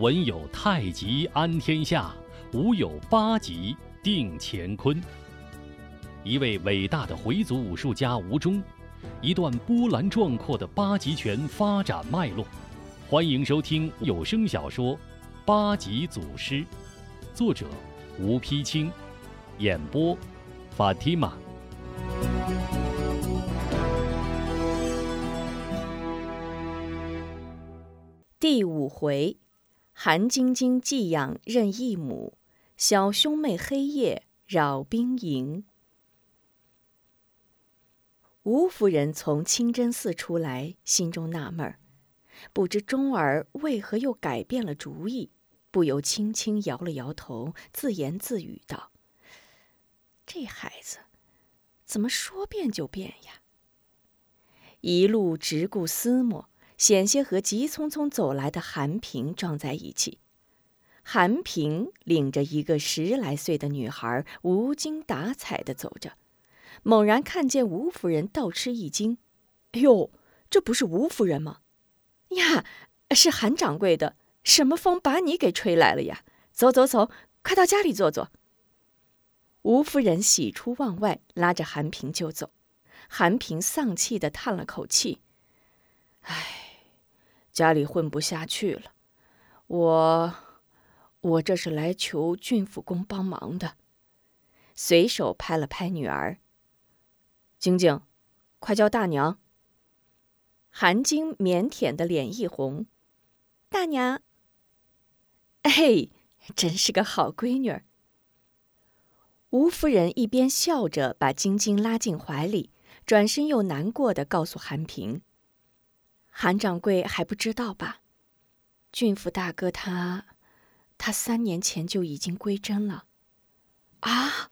文有太极安天下，武有八极定乾坤。一位伟大的回族武术家吴忠，一段波澜壮阔的八极拳发展脉络。欢迎收听有声小说《八极祖师》，作者吴丕清，演播法蒂玛。第五回，韩晶晶寄养任义母，小兄妹黑夜扰兵营。吴夫人从清真寺出来，心中纳闷儿，不知钟儿为何又改变了主意，不由轻轻摇了摇头，自言自语道：“这孩子，怎么说变就变呀？”一路直顾思墨。险些和急匆匆走来的韩平撞在一起。韩平领着一个十来岁的女孩，无精打采地走着，猛然看见吴夫人，倒吃一惊：“哎呦，这不是吴夫人吗？呀，是韩掌柜的！什么风把你给吹来了呀？走走走，快到家里坐坐。”吴夫人喜出望外，拉着韩平就走。韩平丧气地叹了口气：“唉。”家里混不下去了，我，我这是来求郡府公帮忙的。随手拍了拍女儿，晶晶，快叫大娘。韩晶腼腆的脸一红，大娘。哎，真是个好闺女。吴夫人一边笑着把晶晶拉进怀里，转身又难过的告诉韩平。韩掌柜还不知道吧？郡府大哥他，他三年前就已经归真了。啊！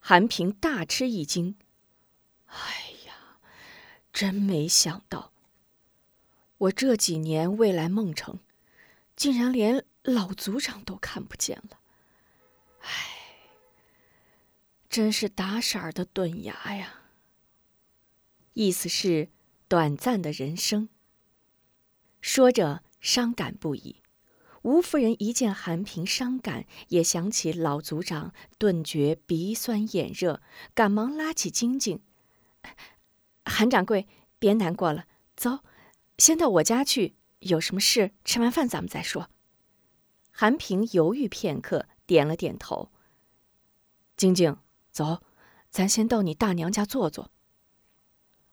韩平大吃一惊。哎呀，真没想到，我这几年未来孟城，竟然连老族长都看不见了。哎，真是打色儿的钝牙呀！意思是。短暂的人生。说着，伤感不已。吴夫人一见韩平伤感，也想起老族长，顿觉鼻酸眼热，赶忙拉起晶晶：“韩掌柜，别难过了，走，先到我家去。有什么事，吃完饭咱们再说。”韩平犹豫片刻，点了点头：“晶晶，走，咱先到你大娘家坐坐。”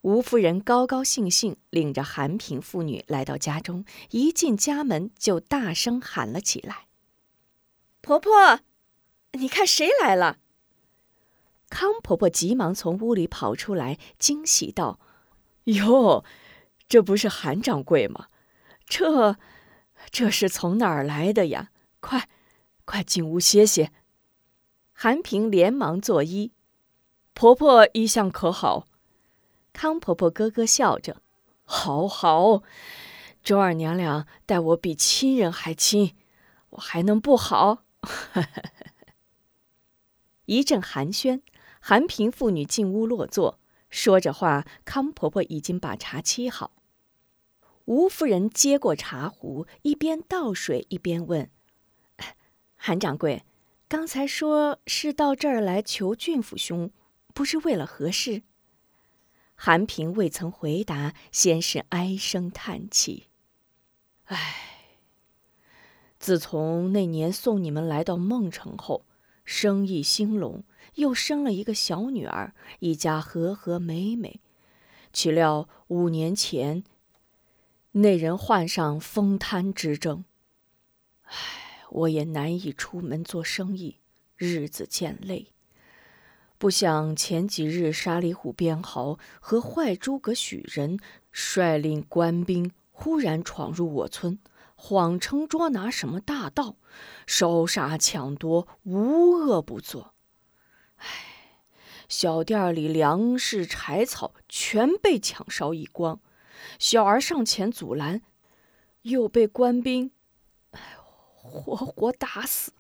吴夫人高高兴兴领着韩平父女来到家中，一进家门就大声喊了起来：“婆婆，你看谁来了？”康婆婆急忙从屋里跑出来，惊喜道：“哟，这不是韩掌柜吗？这，这是从哪儿来的呀？快，快进屋歇歇。”韩平连忙作揖：“婆婆一向可好？”康婆婆咯咯笑着：“好好，周二娘娘待我比亲人还亲，我还能不好？” 一阵寒暄，韩平父女进屋落座，说着话，康婆婆已经把茶沏好。吴夫人接过茶壶，一边倒水一边问：“ 韩掌柜，刚才说是到这儿来求郡府兄，不是为了何事？”韩平未曾回答，先是唉声叹气：“唉，自从那年送你们来到孟城后，生意兴隆，又生了一个小女儿，一家和和美美。岂料五年前，那人患上风瘫之症，唉，我也难以出门做生意，日子渐累。”不想前几日，沙里虎边豪和坏诸葛许人率领官兵忽然闯入我村，谎称捉拿什么大盗，烧杀抢夺，无恶不作。唉，小店里粮食柴草全被抢烧一光，小儿上前阻拦，又被官兵，哎，活活打死。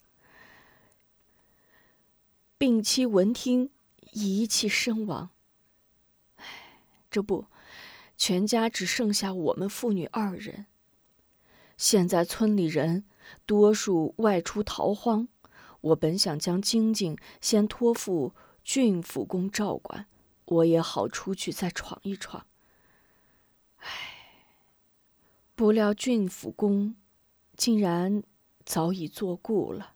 病妻闻听，一气身亡。唉，这不，全家只剩下我们父女二人。现在村里人多数外出逃荒，我本想将晶晶先托付郡府公照管，我也好出去再闯一闯。唉，不料郡府公竟然早已作故了。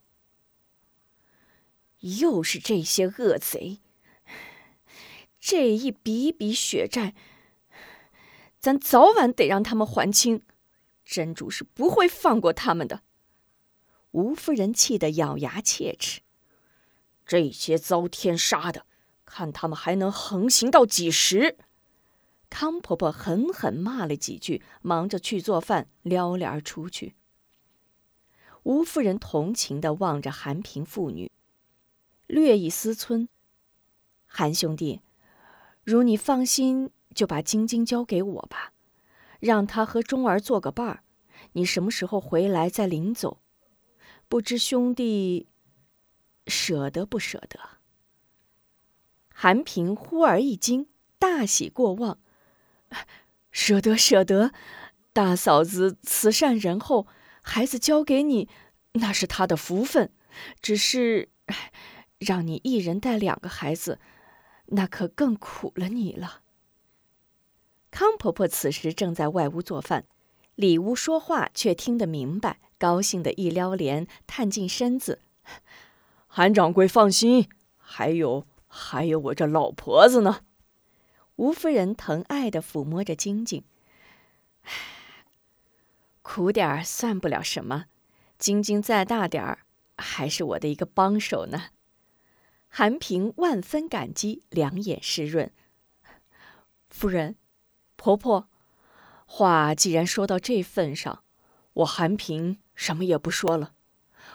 又是这些恶贼！这一笔笔血债，咱早晚得让他们还清。真主是不会放过他们的。吴夫人气得咬牙切齿：“这些遭天杀的，看他们还能横行到几时！”康婆婆狠狠骂了几句，忙着去做饭，撩帘出去。吴夫人同情的望着韩平父女，略一思忖：“韩兄弟。”如你放心，就把晶晶交给我吧，让她和钟儿做个伴儿。你什么时候回来再领走？不知兄弟舍得不舍得？韩平忽而一惊，大喜过望，舍得舍得。大嫂子慈善仁厚，孩子交给你，那是她的福分。只是，让你一人带两个孩子。那可更苦了你了。康婆婆此时正在外屋做饭，里屋说话却听得明白，高兴的一撩帘，探进身子：“韩掌柜放心，还有还有我这老婆子呢。”吴夫人疼爱的抚摸着晶晶：“苦点儿算不了什么，晶晶再大点儿，还是我的一个帮手呢。”韩平万分感激，两眼湿润。夫人、婆婆，话既然说到这份上，我韩平什么也不说了。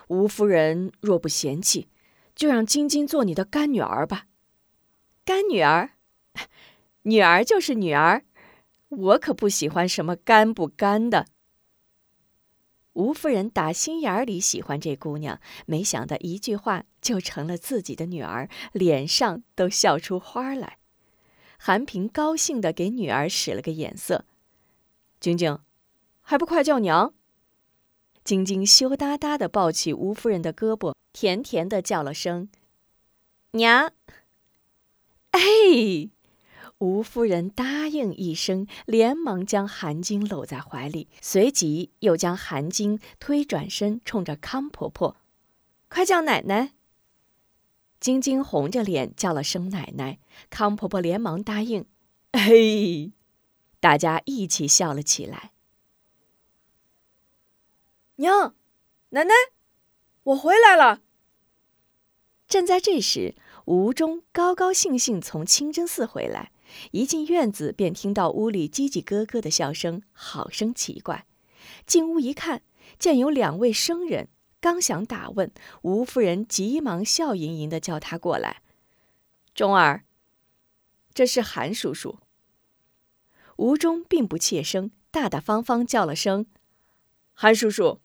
吴夫人若不嫌弃，就让晶晶做你的干女儿吧。干女儿，女儿就是女儿，我可不喜欢什么干不干的。吴夫人打心眼里喜欢这姑娘，没想到一句话就成了自己的女儿，脸上都笑出花来。韩平高兴地给女儿使了个眼色：“晶晶，还不快叫娘！”晶晶羞答答地抱起吴夫人的胳膊，甜甜地叫了声：“娘。”哎。吴夫人答应一声，连忙将韩晶搂在怀里，随即又将韩晶推转身，冲着康婆婆：“快叫奶奶！”晶晶红着脸叫了声“奶奶”，康婆婆连忙答应：“嘿！”大家一起笑了起来。娘，奶奶，我回来了。正在这时，吴中高高兴兴从清真寺回来。一进院子，便听到屋里叽叽咯咯的笑声，好生奇怪。进屋一看，见有两位生人，刚想打问，吴夫人急忙笑盈盈的叫他过来：“钟儿，这是韩叔叔。”吴中并不怯声，大大方方叫了声：“韩叔叔。”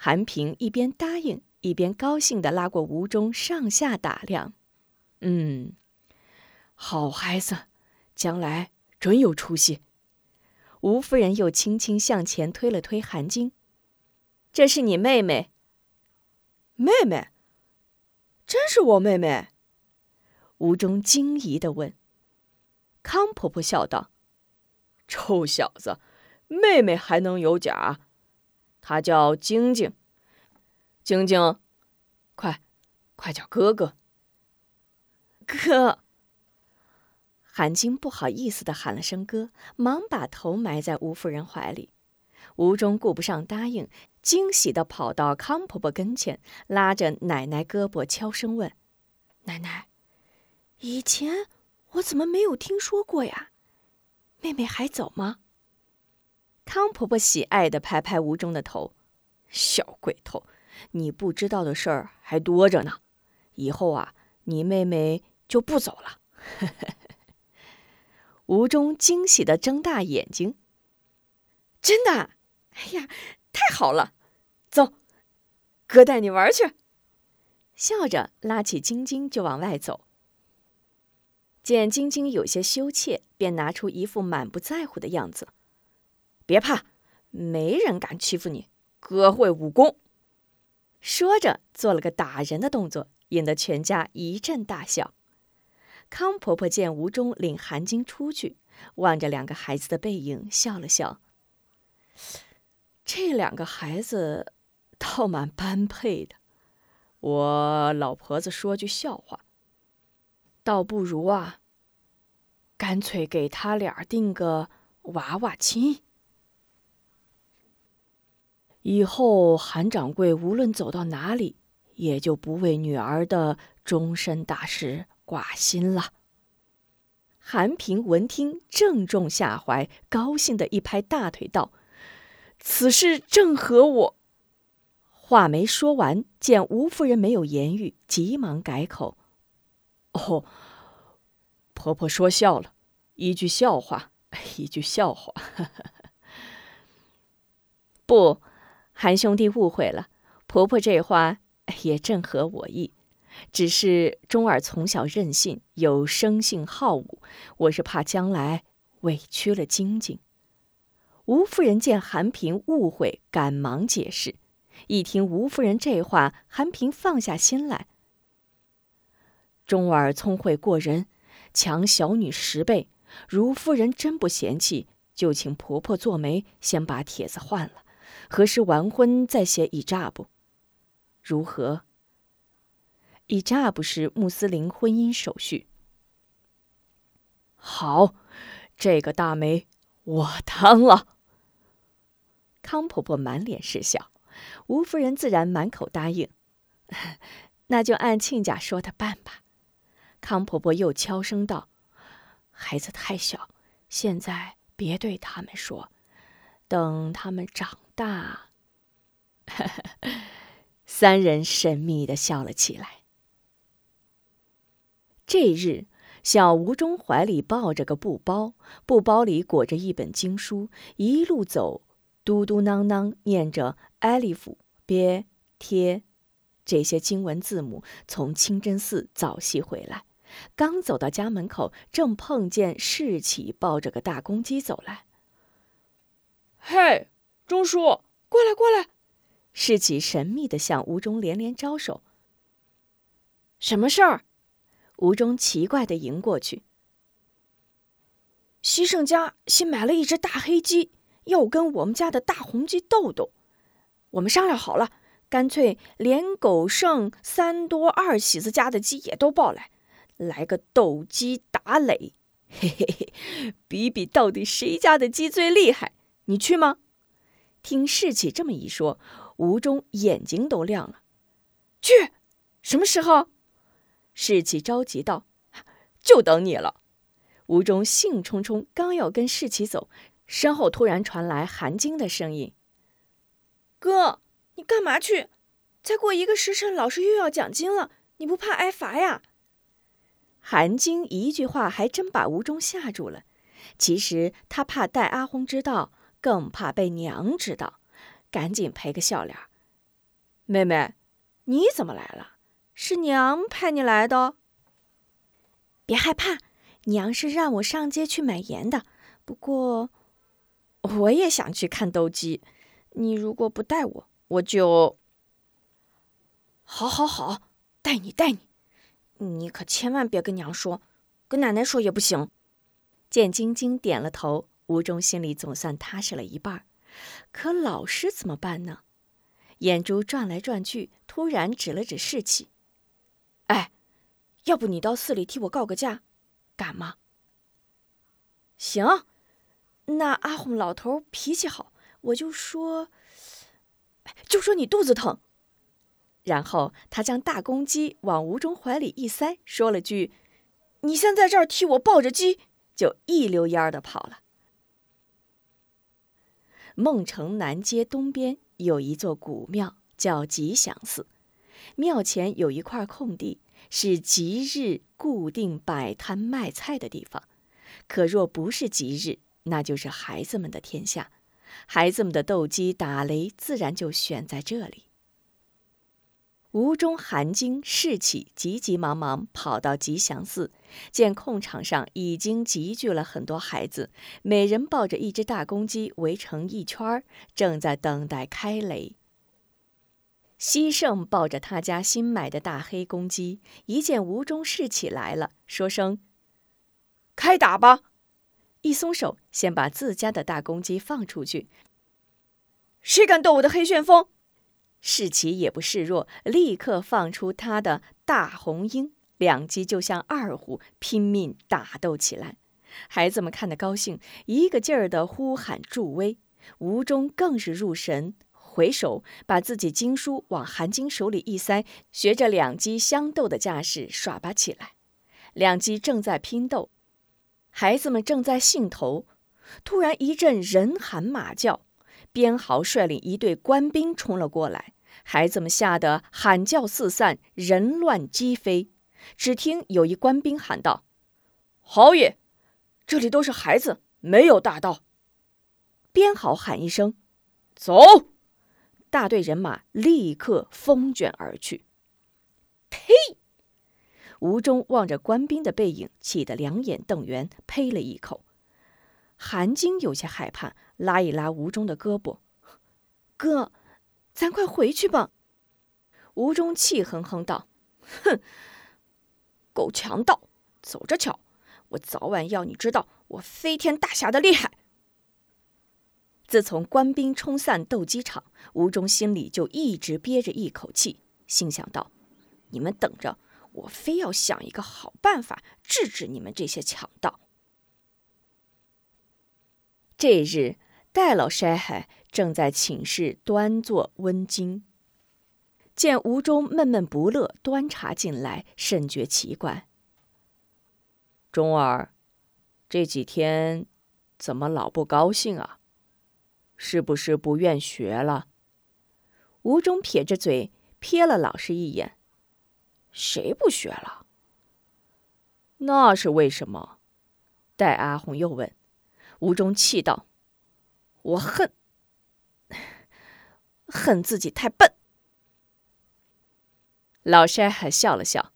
韩平一边答应，一边高兴的拉过吴中上下打量：“嗯，好孩子。”将来准有出息。吴夫人又轻轻向前推了推韩晶：“这是你妹妹。”“妹妹？真是我妹妹？”吴中惊疑的问。康婆婆笑道：“臭小子，妹妹还能有假？她叫晶晶。晶晶，快，快叫哥哥。哥。”韩晶不好意思的喊了声“哥”，忙把头埋在吴夫人怀里。吴中顾不上答应，惊喜的跑到康婆婆跟前，拉着奶奶胳膊，悄声问：“奶奶，以前我怎么没有听说过呀？妹妹还走吗？”康婆婆喜爱的拍拍吴中的头：“小鬼头，你不知道的事儿还多着呢。以后啊，你妹妹就不走了。” 吴中惊喜的睁大眼睛：“真的？哎呀，太好了！走，哥带你玩去。”笑着拉起晶晶就往外走。见晶晶有些羞怯，便拿出一副满不在乎的样子：“别怕，没人敢欺负你，哥会武功。”说着，做了个打人的动作，引得全家一阵大笑。康婆婆见吴忠领韩晶出去，望着两个孩子的背影，笑了笑。这两个孩子倒蛮般配的。我老婆子说句笑话，倒不如啊，干脆给他俩定个娃娃亲。以后韩掌柜无论走到哪里，也就不为女儿的终身大事挂心了。韩平闻听，正中下怀，高兴的一拍大腿道：“此事正合我。”话没说完，见吴夫人没有言语，急忙改口：“哦，婆婆说笑了，一句笑话，一句笑话。”不。韩兄弟误会了，婆婆这话也正合我意，只是钟儿从小任性，有生性好武，我是怕将来委屈了晶晶。吴夫人见韩平误会，赶忙解释。一听吴夫人这话，韩平放下心来。钟儿聪慧过人，强小女十倍，如夫人真不嫌弃，就请婆婆做媒，先把帖子换了。何时完婚再写以扎布？如何？以扎布是穆斯林婚姻手续。好，这个大媒我当了。康婆婆满脸是笑，吴夫人自然满口答应。那就按亲家说的办吧。康婆婆又悄声道：“孩子太小，现在别对他们说，等他们长。”大，三人神秘的笑了起来。这日，小吴忠怀里抱着个布包，布包里裹着一本经书，一路走，嘟嘟囔囔念着“艾利夫”“别”“贴”这些经文字母。从清真寺早习回来，刚走到家门口，正碰见世启抱着个大公鸡走来。嘿！钟叔，过来过来！世启神秘的向吴忠连连招手。什么事儿？吴中奇怪的迎过去。西胜家新买了一只大黑鸡，要跟我们家的大红鸡斗斗。我们商量好了，干脆连狗剩三多二喜子家的鸡也都抱来，来个斗鸡打擂，嘿嘿嘿，比比到底谁家的鸡最厉害。你去吗？听世启这么一说，吴中眼睛都亮了。去，什么时候？世启着急道：“就等你了。”吴中兴冲冲，刚要跟世奇走，身后突然传来韩晶的声音：“哥，你干嘛去？再过一个时辰，老师又要讲经了，你不怕挨罚呀？”韩晶一句话还真把吴中吓住了。其实他怕戴阿红知道。更怕被娘知道，赶紧赔个笑脸。妹妹，你怎么来了？是娘派你来的？别害怕，娘是让我上街去买盐的。不过，我也想去看斗鸡。你如果不带我，我就……好，好，好，带你，带你。你可千万别跟娘说，跟奶奶说也不行。见晶晶点了头。吴忠心里总算踏实了一半，可老师怎么办呢？眼珠转来转去，突然指了指世启：“哎，要不你到寺里替我告个假，敢吗？”“行。”那阿红老头脾气好，我就说，就说你肚子疼。然后他将大公鸡往吴中怀里一塞，说了句：“你先在这儿替我抱着鸡。”就一溜烟的跑了。孟城南街东边有一座古庙，叫吉祥寺。庙前有一块空地，是吉日固定摆摊卖菜的地方。可若不是吉日，那就是孩子们的天下。孩子们的斗鸡打雷，自然就选在这里。吴中、韩晶、士气急急忙忙跑到吉祥寺，见空场上已经集聚了很多孩子，每人抱着一只大公鸡围成一圈，正在等待开雷。西胜抱着他家新买的大黑公鸡，一见吴中、士起来了，说声：“开打吧！”一松手，先把自家的大公鸡放出去。谁敢斗我的黑旋风？士奇也不示弱，立刻放出他的大红鹰，两鸡就像二虎，拼命打斗起来。孩子们看得高兴，一个劲儿的呼喊助威。吴中更是入神，回首把自己经书往韩晶手里一塞，学着两鸡相斗的架势耍吧起来。两鸡正在拼斗，孩子们正在兴头，突然一阵人喊马叫。边豪率领一队官兵冲了过来，孩子们吓得喊叫四散，人乱鸡飞。只听有一官兵喊道：“豪爷，这里都是孩子，没有大盗。”边豪喊一声：“走！”大队人马立刻风卷而去。呸！吴中望着官兵的背影，气得两眼瞪圆，呸了一口。韩晶有些害怕。拉一拉吴中的胳膊，哥，咱快回去吧。吴中气哼哼道：“哼，够强盗，走着瞧，我早晚要你知道我飞天大侠的厉害。”自从官兵冲散斗鸡场，吴忠心里就一直憋着一口气，心想到：“你们等着，我非要想一个好办法治治你们这些强盗。”这日。戴老筛海正在寝室端坐温经，见吴忠闷闷不乐，端茶进来，甚觉奇怪。忠儿，这几天怎么老不高兴啊？是不是不愿学了？吴中撇着嘴，瞥了老师一眼：“谁不学了？那是为什么？”戴阿红又问。吴中气道。我恨，恨自己太笨。老筛还笑了笑，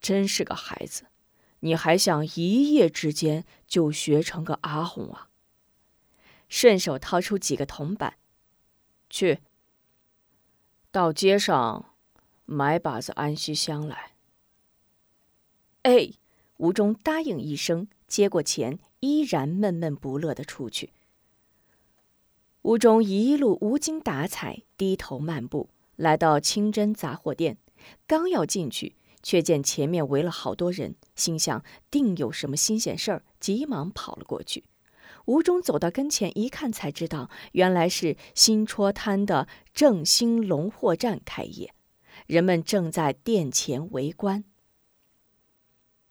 真是个孩子，你还想一夜之间就学成个阿红啊？顺手掏出几个铜板，去到街上买把子安息香来。哎，吴忠答应一声，接过钱，依然闷闷不乐的出去。吴忠一路无精打采，低头漫步，来到清真杂货店，刚要进去，却见前面围了好多人，心想定有什么新鲜事儿，急忙跑了过去。吴中走到跟前一看，才知道原来是新戳摊的正兴龙货站开业，人们正在店前围观。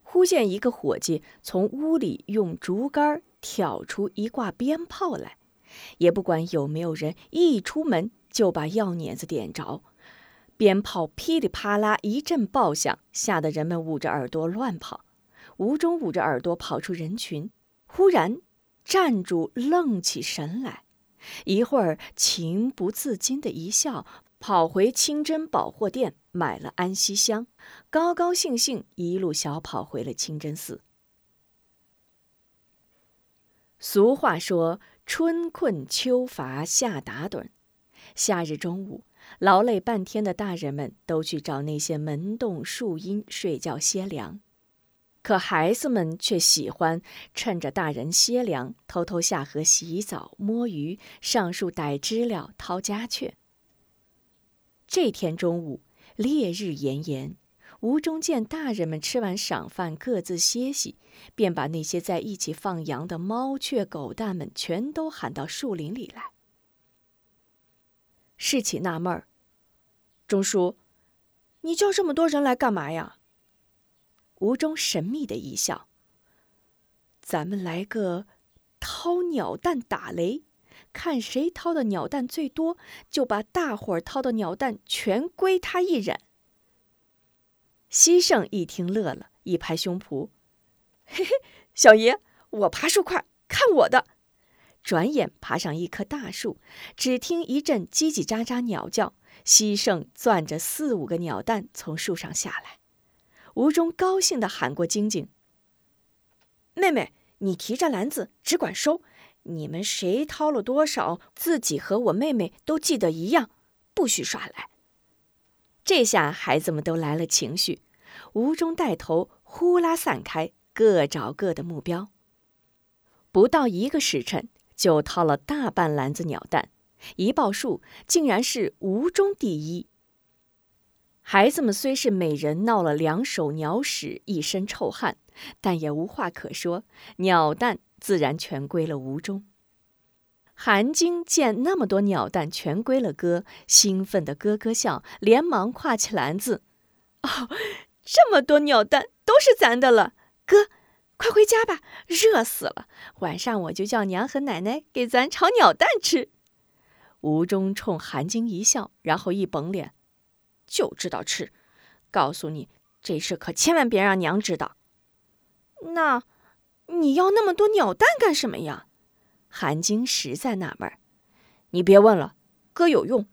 忽见一个伙计从屋里用竹竿挑出一挂鞭炮来。也不管有没有人，一出门就把药碾子点着，鞭炮噼里啪啦一阵爆响，吓得人们捂着耳朵乱跑。吴中捂着耳朵跑出人群，忽然站住，愣起神来，一会儿情不自禁的一笑，跑回清真宝货店买了安息香，高高兴兴一路小跑回了清真寺。俗话说。春困秋乏夏打盹，夏日中午，劳累半天的大人们都去找那些门洞树荫睡觉歇凉，可孩子们却喜欢趁着大人歇凉，偷偷下河洗澡、摸鱼、上树逮知了、掏家雀。这天中午，烈日炎炎。吴中见大人们吃完晌饭，各自歇息，便把那些在一起放羊的猫雀狗蛋们全都喊到树林里来。世起纳闷儿：“钟叔，你叫这么多人来干嘛呀？”吴中神秘的一笑：“咱们来个掏鸟蛋打雷，看谁掏的鸟蛋最多，就把大伙儿掏的鸟蛋全归他一人。”西胜一听乐了，一拍胸脯：“嘿嘿，小爷，我爬树快，看我的！”转眼爬上一棵大树，只听一阵叽叽喳喳鸟叫，西圣攥着四五个鸟蛋从树上下来。吴中高兴地喊过晶晶：“妹妹，你提着篮子，只管收。你们谁掏了多少，自己和我妹妹都记得一样，不许耍赖。”这下孩子们都来了情绪，吴中带头呼啦散开，各找各的目标。不到一个时辰，就掏了大半篮子鸟蛋，一报数，竟然是吴中第一。孩子们虽是每人闹了两手鸟屎，一身臭汗，但也无话可说，鸟蛋自然全归了吴中。韩晶见那么多鸟蛋全归了哥，兴奋的咯咯笑，连忙挎起篮子：“哦，这么多鸟蛋都是咱的了，哥，快回家吧，热死了。晚上我就叫娘和奶奶给咱炒鸟蛋吃。”吴中冲韩晶一笑，然后一绷脸：“就知道吃，告诉你，这事可千万别让娘知道。”那，你要那么多鸟蛋干什么呀？韩晶实在纳闷，你别问了，哥有用，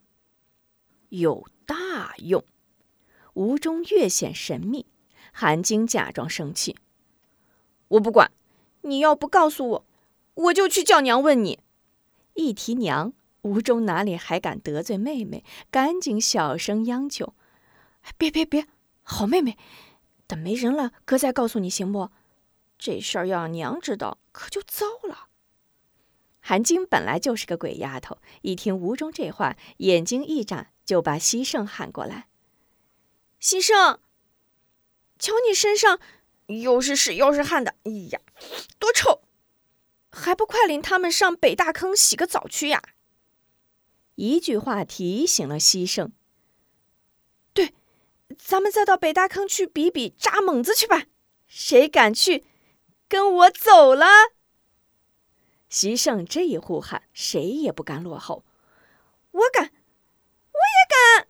有大用。吴中越显神秘，韩晶假装生气：“我不管，你要不告诉我，我就去叫娘问你。”一提娘，吴中哪里还敢得罪妹妹，赶紧小声央求：“别别别，好妹妹，等没人了，哥再告诉你行不？这事儿要让娘知道，可就糟了。”韩晶本来就是个鬼丫头，一听吴中这话，眼睛一眨，就把西圣喊过来。西圣，瞧你身上又是屎又是汗的，哎呀，多臭！还不快领他们上北大坑洗个澡去呀？一句话提醒了西圣。对，咱们再到北大坑去比比扎猛子去吧。谁敢去，跟我走了。席胜这一呼喊，谁也不敢落后。我敢，我也敢！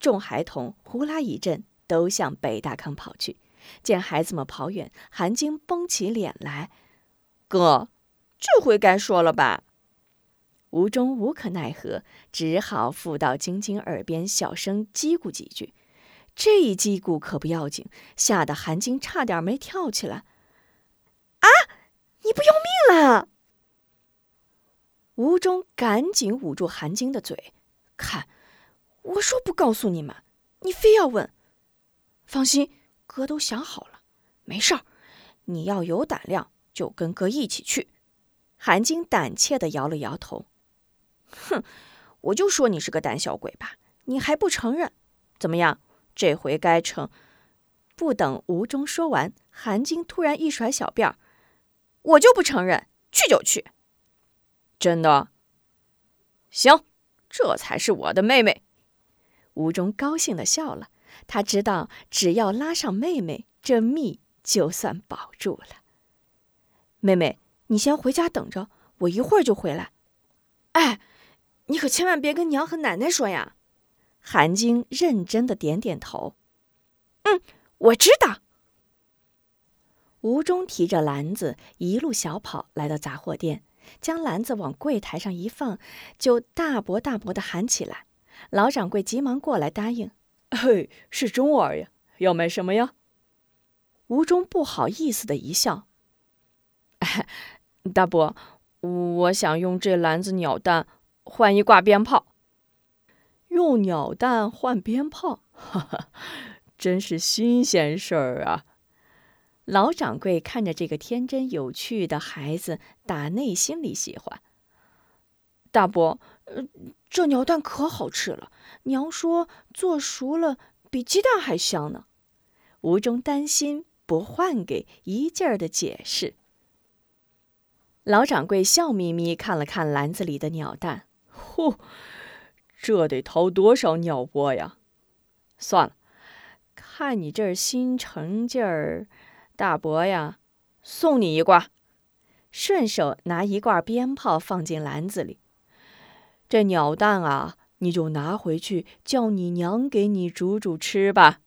众孩童呼啦一阵，都向北大坑跑去。见孩子们跑远，韩晶绷起脸来：“哥，这回该说了吧？”吴中无可奈何，只好附到晶晶耳边小声叽咕几句。这一叽咕可不要紧，吓得韩晶差点没跳起来。“啊，你不要命了？”吴中赶紧捂住韩晶的嘴，看，我说不告诉你们，你非要问。放心，哥都想好了，没事儿。你要有胆量，就跟哥一起去。韩晶胆怯的摇了摇头，哼，我就说你是个胆小鬼吧，你还不承认？怎么样，这回该成？不等吴中说完，韩晶突然一甩小辫儿，我就不承认，去就去。真的，行，这才是我的妹妹。吴中高兴的笑了，他知道只要拉上妹妹，这蜜就算保住了。妹妹，你先回家等着，我一会儿就回来。哎，你可千万别跟娘和奶奶说呀。韩晶认真的点点头。嗯，我知道。吴中提着篮子一路小跑来到杂货店。将篮子往柜台上一放，就大伯大伯的喊起来。老掌柜急忙过来答应：“嘿，是钟儿呀，要买什么呀？”吴中不好意思的一笑：“ 大伯，我想用这篮子鸟蛋换一挂鞭炮。”用鸟蛋换鞭炮，哈哈，真是新鲜事儿啊！老掌柜看着这个天真有趣的孩子，打内心里喜欢。大伯，呃这鸟蛋可好吃了，娘说做熟了比鸡蛋还香呢。吴中担心不换给，一劲儿的解释。老掌柜笑眯眯看了看篮子里的鸟蛋，呼，这得掏多少鸟窝呀？算了，看你这心成劲儿。大伯呀，送你一挂，顺手拿一挂鞭炮放进篮子里。这鸟蛋啊，你就拿回去叫你娘给你煮煮吃吧。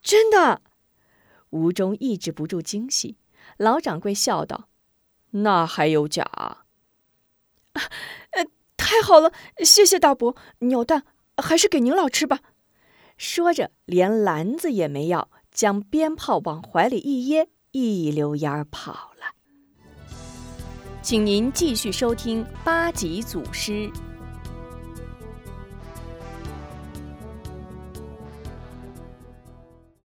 真的，吴中抑制不住惊喜。老掌柜笑道：“那还有假？啊，呃，太好了，谢谢大伯，鸟蛋还是给您老吃吧。说着，连篮子也没要，将鞭炮往怀里一掖，一溜烟儿跑了。请您继续收听八级祖师。